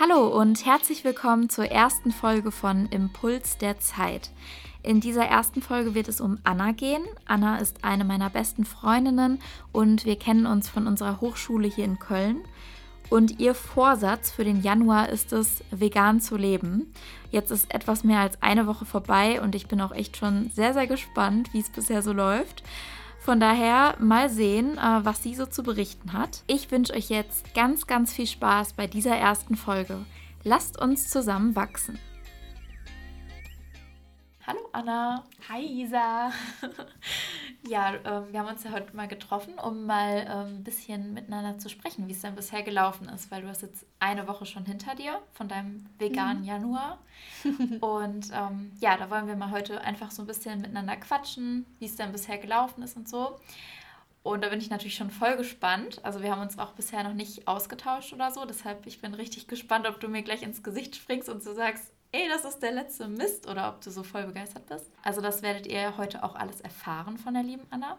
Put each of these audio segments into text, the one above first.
Hallo und herzlich willkommen zur ersten Folge von Impuls der Zeit. In dieser ersten Folge wird es um Anna gehen. Anna ist eine meiner besten Freundinnen und wir kennen uns von unserer Hochschule hier in Köln. Und ihr Vorsatz für den Januar ist es, vegan zu leben. Jetzt ist etwas mehr als eine Woche vorbei und ich bin auch echt schon sehr, sehr gespannt, wie es bisher so läuft. Von daher mal sehen, äh, was sie so zu berichten hat. Ich wünsche euch jetzt ganz, ganz viel Spaß bei dieser ersten Folge. Lasst uns zusammen wachsen. Hallo Anna. Hi Isa. ja, äh, wir haben uns ja heute mal getroffen, um mal äh, ein bisschen miteinander zu sprechen, wie es denn bisher gelaufen ist, weil du hast jetzt eine Woche schon hinter dir von deinem veganen mhm. Januar. und ähm, ja, da wollen wir mal heute einfach so ein bisschen miteinander quatschen, wie es denn bisher gelaufen ist und so. Und da bin ich natürlich schon voll gespannt. Also wir haben uns auch bisher noch nicht ausgetauscht oder so. Deshalb ich bin richtig gespannt, ob du mir gleich ins Gesicht springst und so sagst, ey, das ist der letzte Mist oder ob du so voll begeistert bist. Also das werdet ihr heute auch alles erfahren von der lieben Anna.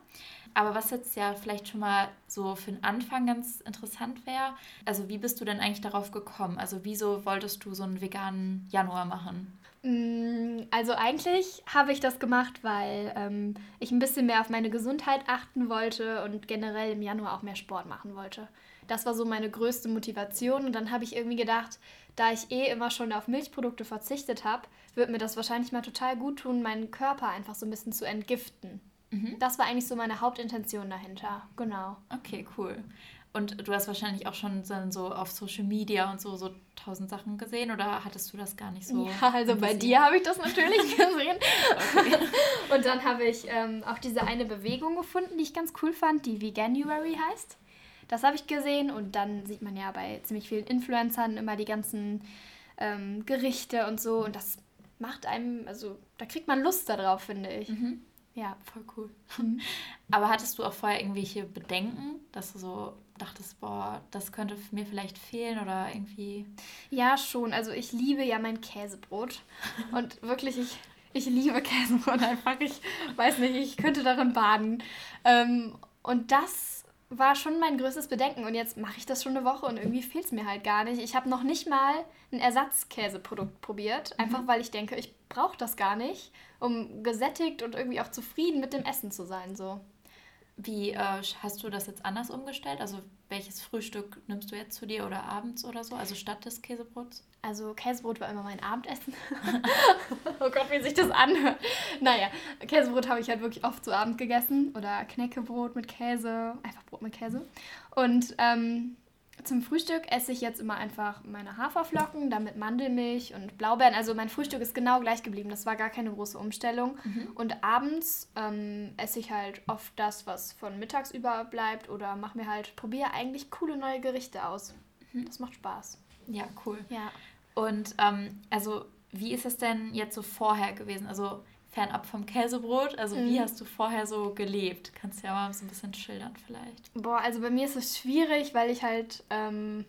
Aber was jetzt ja vielleicht schon mal so für den Anfang ganz interessant wäre, also wie bist du denn eigentlich darauf gekommen? Also wieso wolltest du so einen veganen Januar machen? Mm, also eigentlich habe ich das gemacht, weil ähm, ich ein bisschen mehr auf meine Gesundheit achten wollte und generell im Januar auch mehr Sport machen wollte. Das war so meine größte Motivation und dann habe ich irgendwie gedacht, da ich eh immer schon auf Milchprodukte verzichtet habe, wird mir das wahrscheinlich mal total gut tun, meinen Körper einfach so ein bisschen zu entgiften. Mhm. Das war eigentlich so meine Hauptintention dahinter. Genau. Okay, cool. Und du hast wahrscheinlich auch schon so auf Social Media und so, so tausend Sachen gesehen oder hattest du das gar nicht so? Ja, also bei dir habe ich das natürlich gesehen. Okay. Und dann habe ich ähm, auch diese eine Bewegung gefunden, die ich ganz cool fand, die Veganuary heißt. Das habe ich gesehen und dann sieht man ja bei ziemlich vielen Influencern immer die ganzen ähm, Gerichte und so und das macht einem, also da kriegt man Lust darauf, finde ich. Mhm. Ja, voll cool. Mhm. Aber hattest du auch vorher irgendwelche Bedenken, dass du so dachtest, boah, das könnte mir vielleicht fehlen oder irgendwie? Ja, schon. Also ich liebe ja mein Käsebrot und wirklich, ich, ich liebe Käsebrot einfach. Ich weiß nicht, ich könnte darin baden. Ähm, und das war schon mein größtes Bedenken. Und jetzt mache ich das schon eine Woche und irgendwie fehlt es mir halt gar nicht. Ich habe noch nicht mal ein Ersatzkäseprodukt probiert, mhm. einfach weil ich denke, ich brauche das gar nicht, um gesättigt und irgendwie auch zufrieden mit dem Essen zu sein. So. Wie äh, hast du das jetzt anders umgestellt? Also welches Frühstück nimmst du jetzt zu dir oder abends oder so? Also statt des Käsebrots? Also Käsebrot war immer mein Abendessen. oh Gott, wie sich das anhört. Naja, Käsebrot habe ich halt wirklich oft zu Abend gegessen. Oder Knäckebrot mit Käse. Einfach Brot mit Käse. Und ähm, zum Frühstück esse ich jetzt immer einfach meine Haferflocken, damit Mandelmilch und Blaubeeren. Also mein Frühstück ist genau gleich geblieben. Das war gar keine große Umstellung. Mhm. Und abends ähm, esse ich halt oft das, was von mittags überbleibt oder mache mir halt, probiere eigentlich coole neue Gerichte aus. Mhm. Das macht Spaß. Ja, cool. Ja. Und ähm, also wie ist es denn jetzt so vorher gewesen? Also fernab vom Käsebrot? Also mhm. wie hast du vorher so gelebt? Kannst du ja mal so ein bisschen schildern vielleicht. Boah, also bei mir ist es schwierig, weil ich halt ähm,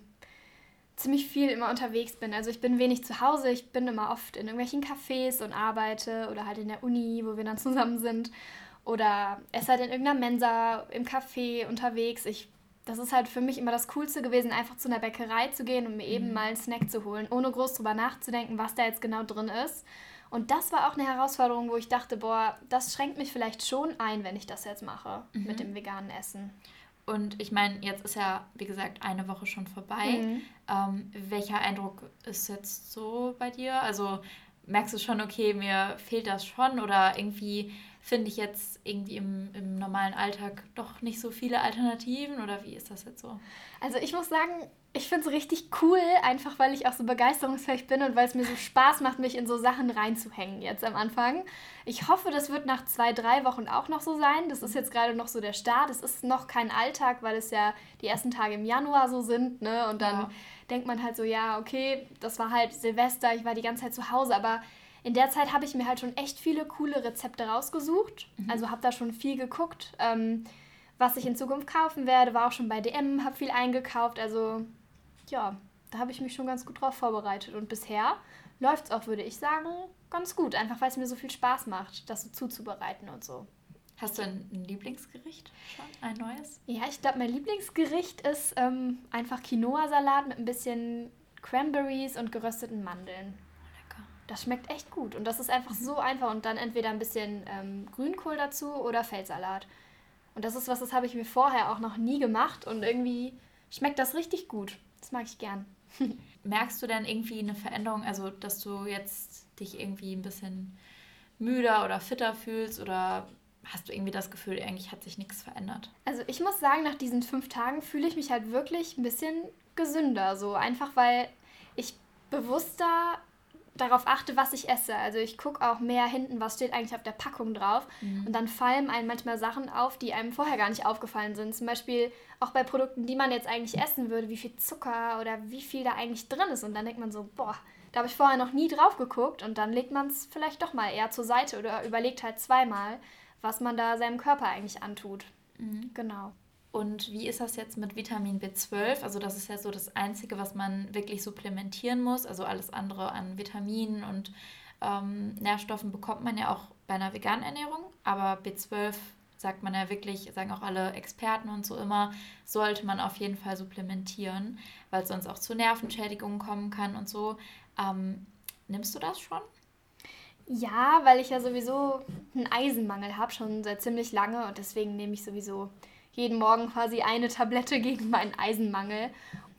ziemlich viel immer unterwegs bin. Also ich bin wenig zu Hause, ich bin immer oft in irgendwelchen Cafés und arbeite oder halt in der Uni, wo wir dann zusammen sind. Oder esse halt in irgendeiner Mensa, im Café unterwegs. Ich das ist halt für mich immer das Coolste gewesen, einfach zu einer Bäckerei zu gehen und mir eben mhm. mal einen Snack zu holen, ohne groß drüber nachzudenken, was da jetzt genau drin ist. Und das war auch eine Herausforderung, wo ich dachte, boah, das schränkt mich vielleicht schon ein, wenn ich das jetzt mache mhm. mit dem veganen Essen. Und ich meine, jetzt ist ja, wie gesagt, eine Woche schon vorbei. Mhm. Ähm, welcher Eindruck ist jetzt so bei dir? Also merkst du schon, okay, mir fehlt das schon oder irgendwie finde ich jetzt irgendwie im, im normalen Alltag doch nicht so viele Alternativen oder wie ist das jetzt so? Also ich muss sagen, ich finde es richtig cool, einfach weil ich auch so begeisterungsfähig bin und weil es mir so Spaß macht, mich in so Sachen reinzuhängen jetzt am Anfang. Ich hoffe, das wird nach zwei, drei Wochen auch noch so sein. Das ist jetzt gerade noch so der Start. Es ist noch kein Alltag, weil es ja die ersten Tage im Januar so sind. Ne? Und dann ja. denkt man halt so, ja, okay, das war halt Silvester, ich war die ganze Zeit zu Hause, aber in der Zeit habe ich mir halt schon echt viele coole Rezepte rausgesucht. Mhm. Also habe da schon viel geguckt. Ähm, was ich in Zukunft kaufen werde, war auch schon bei DM, habe viel eingekauft. Also ja, da habe ich mich schon ganz gut drauf vorbereitet. Und bisher läuft es auch, würde ich sagen, ganz gut. Einfach weil es mir so viel Spaß macht, das so zuzubereiten und so. Hast du ein Lieblingsgericht schon? Ein neues? Ja, ich glaube, mein Lieblingsgericht ist ähm, einfach Quinoa-Salat mit ein bisschen Cranberries und gerösteten Mandeln. Das schmeckt echt gut und das ist einfach so einfach und dann entweder ein bisschen ähm, Grünkohl dazu oder Feldsalat. Und das ist was, das habe ich mir vorher auch noch nie gemacht und irgendwie schmeckt das richtig gut. Das mag ich gern. Merkst du denn irgendwie eine Veränderung, also dass du jetzt dich irgendwie ein bisschen müder oder fitter fühlst oder hast du irgendwie das Gefühl, eigentlich hat sich nichts verändert? Also ich muss sagen, nach diesen fünf Tagen fühle ich mich halt wirklich ein bisschen gesünder. So einfach, weil ich bewusster darauf achte, was ich esse. Also ich gucke auch mehr hinten, was steht eigentlich auf der Packung drauf. Mhm. Und dann fallen einem manchmal Sachen auf, die einem vorher gar nicht aufgefallen sind. Zum Beispiel auch bei Produkten, die man jetzt eigentlich essen würde, wie viel Zucker oder wie viel da eigentlich drin ist. Und dann denkt man so, boah, da habe ich vorher noch nie drauf geguckt. Und dann legt man es vielleicht doch mal eher zur Seite oder überlegt halt zweimal, was man da seinem Körper eigentlich antut. Mhm. Genau. Und wie ist das jetzt mit Vitamin B12? Also das ist ja so das Einzige, was man wirklich supplementieren muss. Also alles andere an Vitaminen und ähm, Nährstoffen bekommt man ja auch bei einer veganen Ernährung. Aber B12 sagt man ja wirklich, sagen auch alle Experten und so immer, sollte man auf jeden Fall supplementieren, weil es sonst auch zu Nervenschädigungen kommen kann und so. Ähm, nimmst du das schon? Ja, weil ich ja sowieso einen Eisenmangel habe, schon seit ziemlich lange und deswegen nehme ich sowieso jeden Morgen quasi eine Tablette gegen meinen Eisenmangel.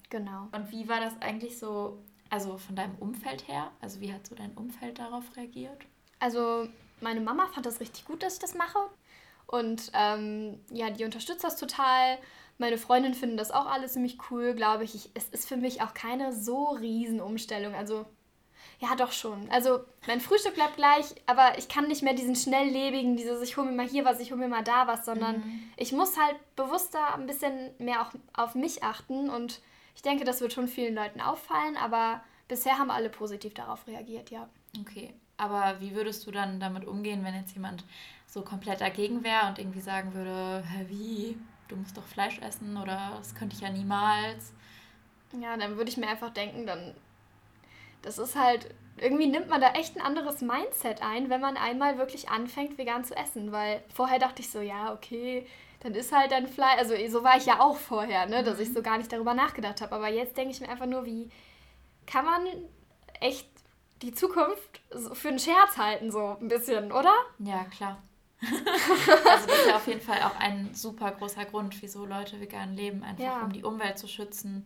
Genau. Und wie war das eigentlich so, also von deinem Umfeld her? Also wie hat so dein Umfeld darauf reagiert? Also meine Mama fand das richtig gut, dass ich das mache. Und ähm, ja, die unterstützt das total. Meine Freundinnen finden das auch alles ziemlich cool, glaube ich. ich. Es ist für mich auch keine so riesen Umstellung. Also ja, doch schon. Also mein Frühstück bleibt gleich, aber ich kann nicht mehr diesen schnelllebigen, dieses ich hole mir mal hier was, ich hole mir mal da was, sondern mhm. ich muss halt bewusster ein bisschen mehr auch auf mich achten und ich denke, das wird schon vielen Leuten auffallen, aber bisher haben alle positiv darauf reagiert, ja. Okay, aber wie würdest du dann damit umgehen, wenn jetzt jemand so komplett dagegen wäre und irgendwie sagen würde, Hä, wie, du musst doch Fleisch essen oder das könnte ich ja niemals? Ja, dann würde ich mir einfach denken, dann das ist halt, irgendwie nimmt man da echt ein anderes Mindset ein, wenn man einmal wirklich anfängt, vegan zu essen. Weil vorher dachte ich so, ja, okay, dann ist halt dein Fleisch. Also so war ich ja auch vorher, ne, dass ich mhm. so gar nicht darüber nachgedacht habe. Aber jetzt denke ich mir einfach nur, wie kann man echt die Zukunft für einen Scherz halten, so ein bisschen, oder? Ja, klar. also das ist ja auf jeden Fall auch ein super großer Grund, wieso Leute vegan leben, einfach ja. um die Umwelt zu schützen.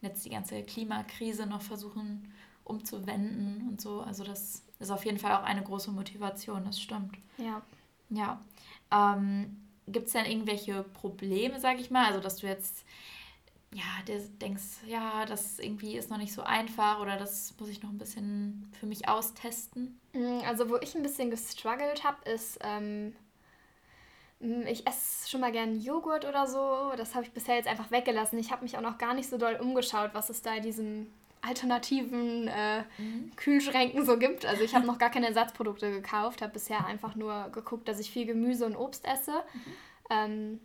Jetzt die ganze Klimakrise noch versuchen umzuwenden und so. Also das ist auf jeden Fall auch eine große Motivation, das stimmt. Ja. Ja. Ähm, Gibt es denn irgendwelche Probleme, sag ich mal? Also dass du jetzt ja, denkst, ja, das irgendwie ist noch nicht so einfach oder das muss ich noch ein bisschen für mich austesten? Mm, also wo ich ein bisschen gestruggelt habe, ist, ähm, mm, ich esse schon mal gern Joghurt oder so. Das habe ich bisher jetzt einfach weggelassen. Ich habe mich auch noch gar nicht so doll umgeschaut, was es da in diesem alternativen äh, mhm. Kühlschränken so gibt. Also ich habe noch gar keine Ersatzprodukte gekauft, habe bisher einfach nur geguckt, dass ich viel Gemüse und Obst esse. Mhm. Ähm,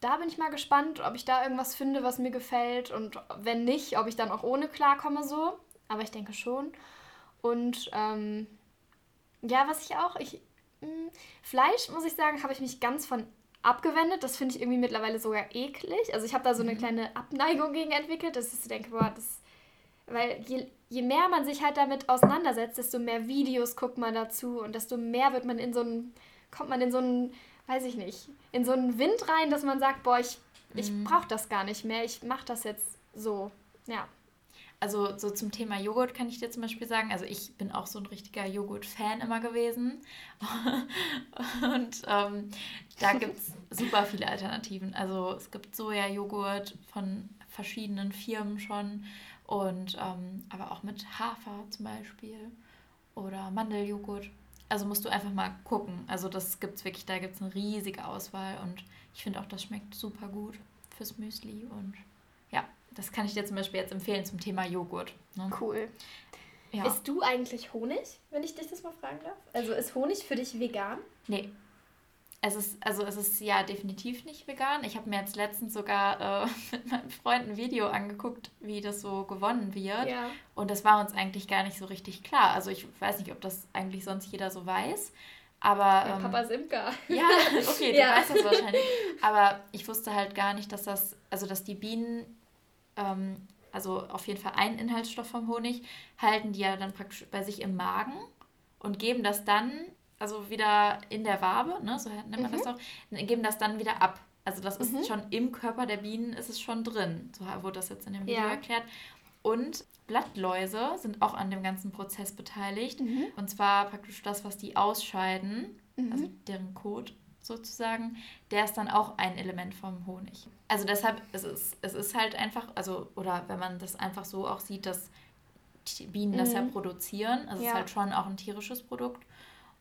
da bin ich mal gespannt, ob ich da irgendwas finde, was mir gefällt und wenn nicht, ob ich dann auch ohne klarkomme so. Aber ich denke schon. Und ähm, ja, was ich auch, ich mh, hm, Fleisch muss ich sagen, habe ich mich ganz von abgewendet. Das finde ich irgendwie mittlerweile sogar eklig. Also ich habe da so eine mhm. kleine Abneigung gegen entwickelt, dass ich denke, boah, das weil je, je mehr man sich halt damit auseinandersetzt, desto mehr Videos guckt man dazu und desto mehr wird man in so einen, kommt man in so einen, weiß ich nicht, in so einen Wind rein, dass man sagt, boah, ich, ich mhm. brauche das gar nicht mehr, ich mache das jetzt so. Ja. Also so zum Thema Joghurt kann ich dir zum Beispiel sagen, also ich bin auch so ein richtiger Joghurt-Fan immer gewesen. Und ähm, da gibt es super viele Alternativen. Also es gibt Soja-Joghurt von verschiedenen Firmen schon. Und ähm, aber auch mit Hafer zum Beispiel oder Mandeljoghurt. Also musst du einfach mal gucken. Also das gibt es wirklich, da gibt es eine riesige Auswahl und ich finde auch, das schmeckt super gut fürs Müsli. Und ja, das kann ich dir zum Beispiel jetzt empfehlen zum Thema Joghurt. Ne? Cool. Ja. Isst du eigentlich Honig, wenn ich dich das mal fragen darf? Also ist Honig für dich vegan? Nee, es ist, also es ist ja definitiv nicht vegan. Ich habe mir jetzt letztens sogar äh, mit meinem Freund ein Video angeguckt, wie das so gewonnen wird. Ja. Und das war uns eigentlich gar nicht so richtig klar. Also ich weiß nicht, ob das eigentlich sonst jeder so weiß. Aber. Ja, ähm, Papa Simka. Ja, okay, du ja. weißt das wahrscheinlich. Aber ich wusste halt gar nicht, dass das, also dass die Bienen ähm, also auf jeden Fall einen Inhaltsstoff vom Honig, halten die ja dann praktisch bei sich im Magen und geben das dann, also wieder in der Wabe, ne, so nennt man mhm. das auch, geben das dann wieder ab. Also das ist mhm. schon im Körper der Bienen, ist es schon drin. So wurde das jetzt in dem Video ja. erklärt. Und Blattläuse sind auch an dem ganzen Prozess beteiligt. Mhm. Und zwar praktisch das, was die ausscheiden, mhm. also deren Kot sozusagen, der ist dann auch ein Element vom Honig. Also deshalb, es ist, es ist halt einfach, also, oder wenn man das einfach so auch sieht, dass Bienen das ja mhm. produzieren, also ja. es ist halt schon auch ein tierisches Produkt.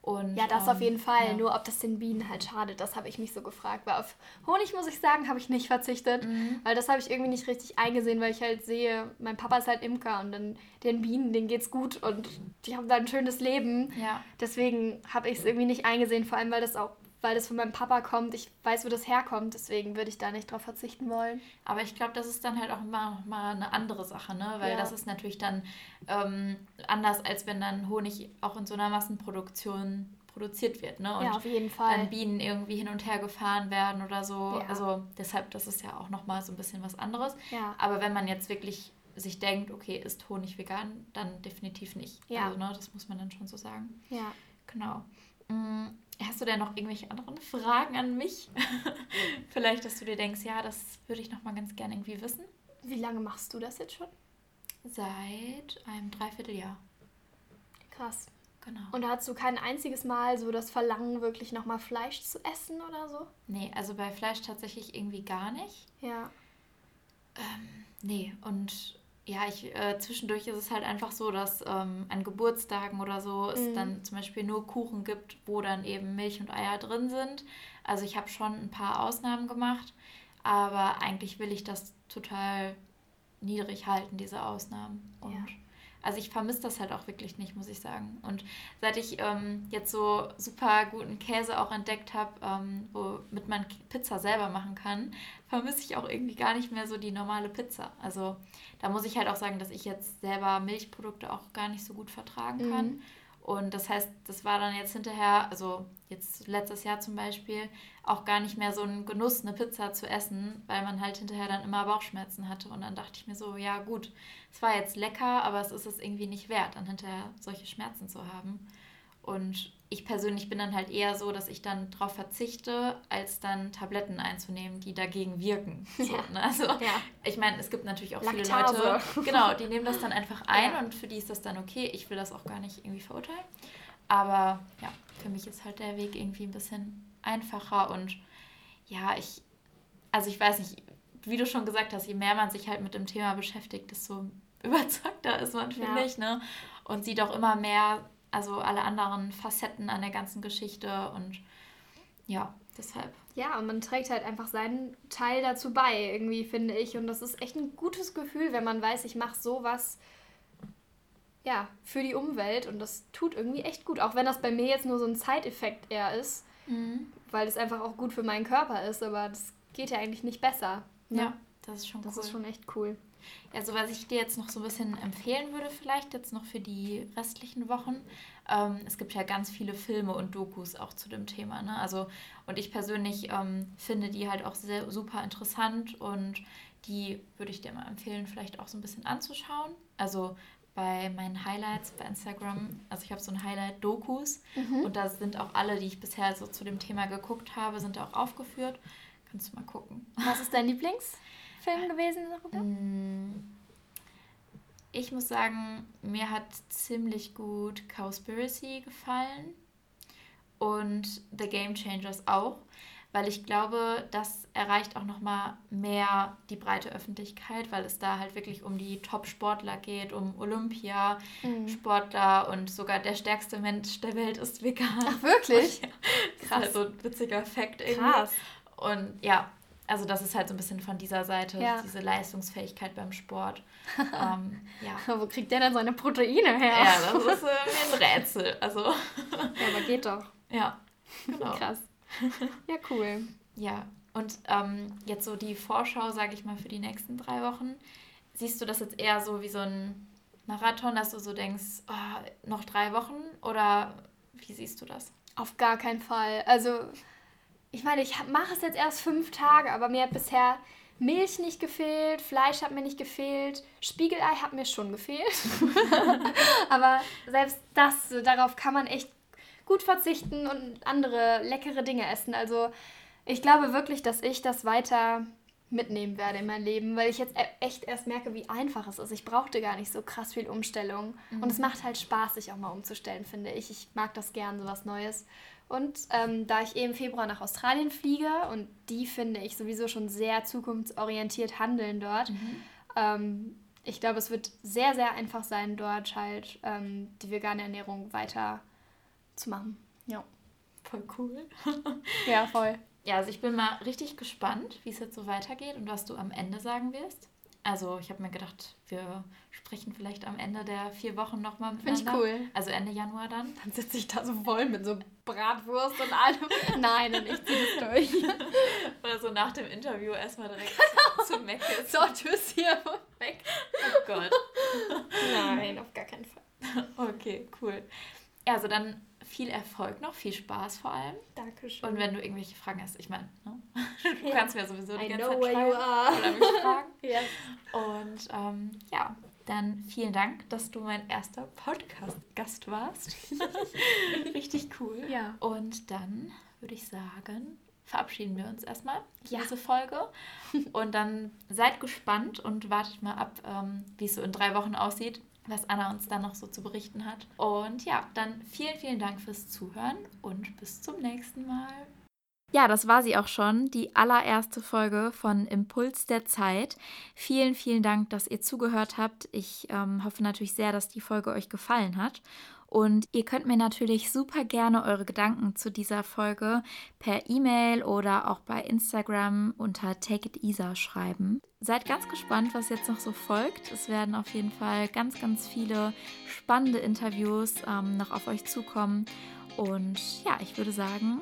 Und, ja, das ähm, auf jeden Fall. Ja. Nur ob das den Bienen halt schadet, das habe ich mich so gefragt. Weil auf Honig, muss ich sagen, habe ich nicht verzichtet. Mhm. Weil das habe ich irgendwie nicht richtig eingesehen, weil ich halt sehe, mein Papa ist halt Imker und dann den Bienen, denen geht's gut und die haben da ein schönes Leben. Ja. Deswegen habe ich es irgendwie nicht eingesehen, vor allem weil das auch weil das von meinem Papa kommt. Ich weiß, wo das herkommt, deswegen würde ich da nicht drauf verzichten wollen. Aber ich glaube, das ist dann halt auch immer mal eine andere Sache, ne? Weil ja. das ist natürlich dann ähm, anders, als wenn dann Honig auch in so einer Massenproduktion produziert wird, ne? Und ja, auf jeden Fall. dann Bienen irgendwie hin und her gefahren werden oder so. Ja. Also deshalb, das ist ja auch nochmal so ein bisschen was anderes. Ja. Aber wenn man jetzt wirklich sich denkt, okay, ist Honig vegan, dann definitiv nicht. Ja. Also, ne, das muss man dann schon so sagen. Ja. Genau. Mhm. Hast du denn noch irgendwelche anderen Fragen an mich? Vielleicht, dass du dir denkst, ja, das würde ich noch mal ganz gerne irgendwie wissen. Wie lange machst du das jetzt schon? Seit einem Dreivierteljahr. Krass. Genau. Und da hast du kein einziges Mal so das Verlangen, wirklich noch mal Fleisch zu essen oder so? Nee, also bei Fleisch tatsächlich irgendwie gar nicht. Ja. Ähm, nee, und ja, ich, äh, zwischendurch ist es halt einfach so, dass ähm, an Geburtstagen oder so es mhm. dann zum Beispiel nur Kuchen gibt, wo dann eben Milch und Eier drin sind. Also ich habe schon ein paar Ausnahmen gemacht, aber eigentlich will ich das total niedrig halten, diese Ausnahmen. Und ja. Also ich vermisse das halt auch wirklich nicht, muss ich sagen. Und seit ich ähm, jetzt so super guten Käse auch entdeckt habe, ähm, womit man Pizza selber machen kann, vermisse ich auch irgendwie gar nicht mehr so die normale Pizza. Also da muss ich halt auch sagen, dass ich jetzt selber Milchprodukte auch gar nicht so gut vertragen kann. Mhm. Und das heißt, das war dann jetzt hinterher, also jetzt letztes Jahr zum Beispiel, auch gar nicht mehr so ein Genuss, eine Pizza zu essen, weil man halt hinterher dann immer Bauchschmerzen hatte. Und dann dachte ich mir so, ja gut, es war jetzt lecker, aber es ist es irgendwie nicht wert, dann hinterher solche Schmerzen zu haben. Und ich persönlich bin dann halt eher so, dass ich dann darauf verzichte, als dann Tabletten einzunehmen, die dagegen wirken. So, ja. ne? Also ja. ich meine, es gibt natürlich auch Laktase. viele Leute, genau, die nehmen das dann einfach ein ja. und für die ist das dann okay. Ich will das auch gar nicht irgendwie verurteilen. Aber ja, für mich ist halt der Weg irgendwie ein bisschen einfacher und ja, ich, also ich weiß nicht, wie du schon gesagt hast, je mehr man sich halt mit dem Thema beschäftigt, desto überzeugter ist man, finde ich, ne? Und sieht auch immer mehr also alle anderen Facetten an der ganzen Geschichte und ja, deshalb. Ja, und man trägt halt einfach seinen Teil dazu bei, irgendwie, finde ich. Und das ist echt ein gutes Gefühl, wenn man weiß, ich mache sowas ja, für die Umwelt und das tut irgendwie echt gut. Auch wenn das bei mir jetzt nur so ein Zeiteffekt eher ist, mhm. weil es einfach auch gut für meinen Körper ist, aber das geht ja eigentlich nicht besser. Ne? Ja, das ist schon das cool. Das ist schon echt cool. Also was ich dir jetzt noch so ein bisschen empfehlen würde, vielleicht jetzt noch für die restlichen Wochen. Ähm, es gibt ja ganz viele Filme und Dokus auch zu dem Thema. Ne? Also, und ich persönlich ähm, finde die halt auch sehr, super interessant und die würde ich dir mal empfehlen, vielleicht auch so ein bisschen anzuschauen. Also bei meinen Highlights bei Instagram, also ich habe so ein Highlight-Dokus mhm. und da sind auch alle, die ich bisher so zu dem Thema geguckt habe, sind auch aufgeführt. Kannst du mal gucken. Was ist dein Lieblings? Film gewesen darüber? Mm. Ich muss sagen, mir hat ziemlich gut Cowspiracy gefallen und The Game Changers auch, weil ich glaube, das erreicht auch noch mal mehr die breite Öffentlichkeit, weil es da halt wirklich um die Top-Sportler geht, um Olympia-Sportler mhm. und sogar der stärkste Mensch der Welt ist vegan. Ach wirklich? ja, Krass. So ein witziger Fakt irgendwie. Krass. Und ja, also das ist halt so ein bisschen von dieser Seite, ja. diese Leistungsfähigkeit beim Sport. ähm, ja. Wo kriegt der denn seine Proteine her? Ja, das ist äh, ein Rätsel. Also. ja, aber geht doch. Ja, genau. Krass. Ja, cool. Ja, und ähm, jetzt so die Vorschau, sage ich mal, für die nächsten drei Wochen. Siehst du das jetzt eher so wie so ein Marathon, dass du so denkst, oh, noch drei Wochen? Oder wie siehst du das? Auf gar keinen Fall. Also ich meine, ich mache es jetzt erst fünf Tage, aber mir hat bisher Milch nicht gefehlt, Fleisch hat mir nicht gefehlt, Spiegelei hat mir schon gefehlt. Aber selbst das, darauf kann man echt gut verzichten und andere leckere Dinge essen. Also ich glaube wirklich, dass ich das weiter mitnehmen werde in mein Leben, weil ich jetzt e- echt erst merke, wie einfach es ist. Ich brauchte gar nicht so krass viel Umstellung. Mhm. Und es macht halt Spaß, sich auch mal umzustellen, finde ich. Ich mag das gern, sowas Neues. Und ähm, da ich eh im Februar nach Australien fliege und die finde ich sowieso schon sehr zukunftsorientiert handeln dort, mhm. ähm, ich glaube, es wird sehr, sehr einfach sein, dort halt ähm, die vegane Ernährung weiter zu machen. Ja. Voll cool. ja, voll. Ja, also ich bin mal richtig gespannt, wie es jetzt so weitergeht und was du am Ende sagen wirst. Also ich habe mir gedacht, wir sprechen vielleicht am Ende der vier Wochen nochmal miteinander. Finde ich cool. Also Ende Januar dann. Dann sitze ich da so voll mit so Bratwurst und allem. Nein, und ich ziehe es durch. Oder so nach dem Interview erstmal direkt zu, zu Mac. So, tschüss hier, weg. Oh Gott. Nein, auf gar keinen Fall. Okay, cool. Also dann viel Erfolg noch, viel Spaß vor allem. Dankeschön. Und wenn du irgendwelche Fragen hast, ich meine, ne? Du kannst mir sowieso die I ganze Zeit schreiben oder mich fragen. yes. Und ähm, ja, dann vielen Dank, dass du mein erster Podcast-Gast warst. Richtig cool. Ja. Und dann würde ich sagen, verabschieden wir uns erstmal ja. diese Folge. Und dann seid gespannt und wartet mal ab, ähm, wie es so in drei Wochen aussieht was Anna uns dann noch so zu berichten hat. Und ja, dann vielen, vielen Dank fürs Zuhören und bis zum nächsten Mal. Ja, das war sie auch schon, die allererste Folge von Impuls der Zeit. Vielen, vielen Dank, dass ihr zugehört habt. Ich ähm, hoffe natürlich sehr, dass die Folge euch gefallen hat. Und ihr könnt mir natürlich super gerne eure Gedanken zu dieser Folge per E-Mail oder auch bei Instagram unter Take It Isa schreiben. Seid ganz gespannt, was jetzt noch so folgt. Es werden auf jeden Fall ganz, ganz viele spannende Interviews ähm, noch auf euch zukommen. Und ja, ich würde sagen,